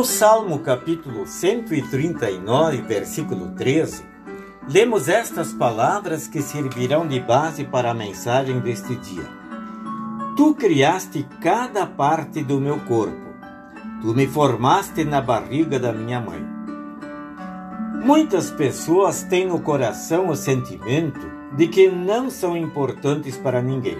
No Salmo capítulo 139, versículo 13, lemos estas palavras que servirão de base para a mensagem deste dia. Tu criaste cada parte do meu corpo, tu me formaste na barriga da minha mãe. Muitas pessoas têm no coração o sentimento de que não são importantes para ninguém.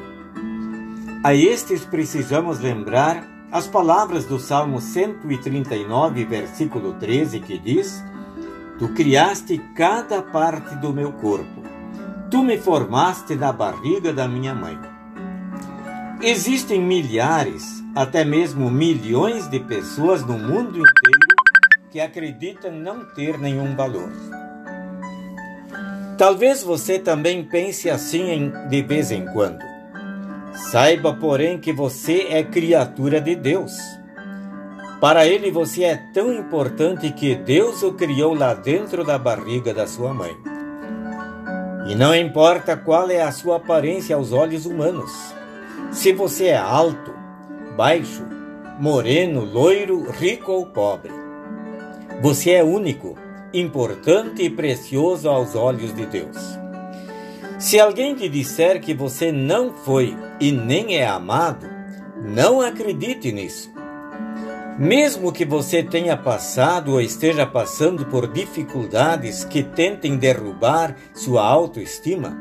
A estes precisamos lembrar as palavras do Salmo 139, versículo 13, que diz: Tu criaste cada parte do meu corpo, tu me formaste na barriga da minha mãe. Existem milhares, até mesmo milhões de pessoas no mundo inteiro que acreditam não ter nenhum valor. Talvez você também pense assim de vez em quando. Saiba, porém, que você é criatura de Deus. Para ele você é tão importante que Deus o criou lá dentro da barriga da sua mãe. E não importa qual é a sua aparência aos olhos humanos. Se você é alto, baixo, moreno, loiro, rico ou pobre. Você é único, importante e precioso aos olhos de Deus. Se alguém te disser que você não foi e nem é amado, não acredite nisso. Mesmo que você tenha passado ou esteja passando por dificuldades que tentem derrubar sua autoestima,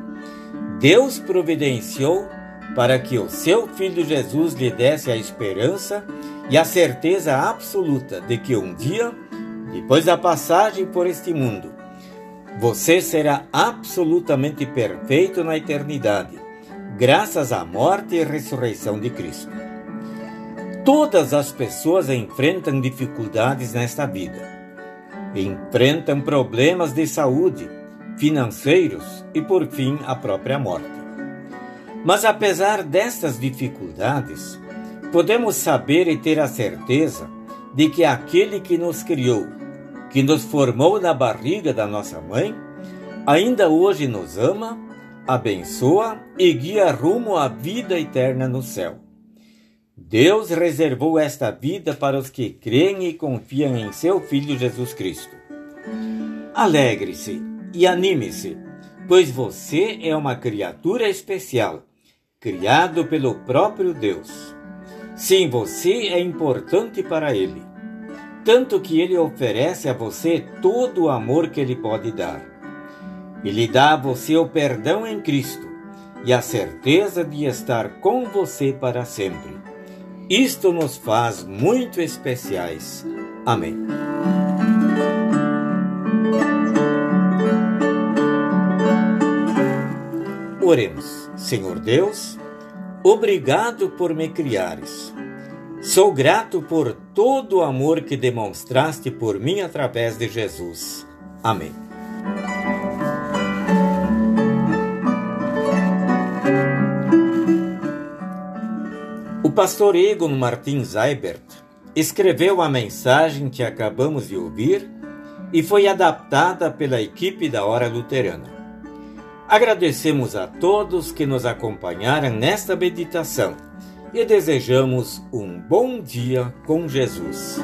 Deus providenciou para que o seu filho Jesus lhe desse a esperança e a certeza absoluta de que um dia, depois da passagem por este mundo, você será absolutamente perfeito na eternidade, graças à morte e ressurreição de Cristo. Todas as pessoas enfrentam dificuldades nesta vida. Enfrentam problemas de saúde, financeiros e, por fim, a própria morte. Mas apesar destas dificuldades, podemos saber e ter a certeza de que aquele que nos criou que nos formou na barriga da nossa mãe, ainda hoje nos ama, abençoa e guia rumo à vida eterna no céu. Deus reservou esta vida para os que creem e confiam em seu Filho Jesus Cristo. Alegre-se e anime-se, pois você é uma criatura especial, criado pelo próprio Deus. Sim, você é importante para Ele tanto que ele oferece a você todo o amor que ele pode dar. Ele dá a você o perdão em Cristo e a certeza de estar com você para sempre. Isto nos faz muito especiais. Amém. Oremos, Senhor Deus, obrigado por me criares Sou grato por todo o amor que demonstraste por mim através de Jesus. Amém. O pastor Egon Martins Eibert escreveu a mensagem que acabamos de ouvir e foi adaptada pela equipe da Hora Luterana. Agradecemos a todos que nos acompanharam nesta meditação e desejamos um bom dia com Jesus.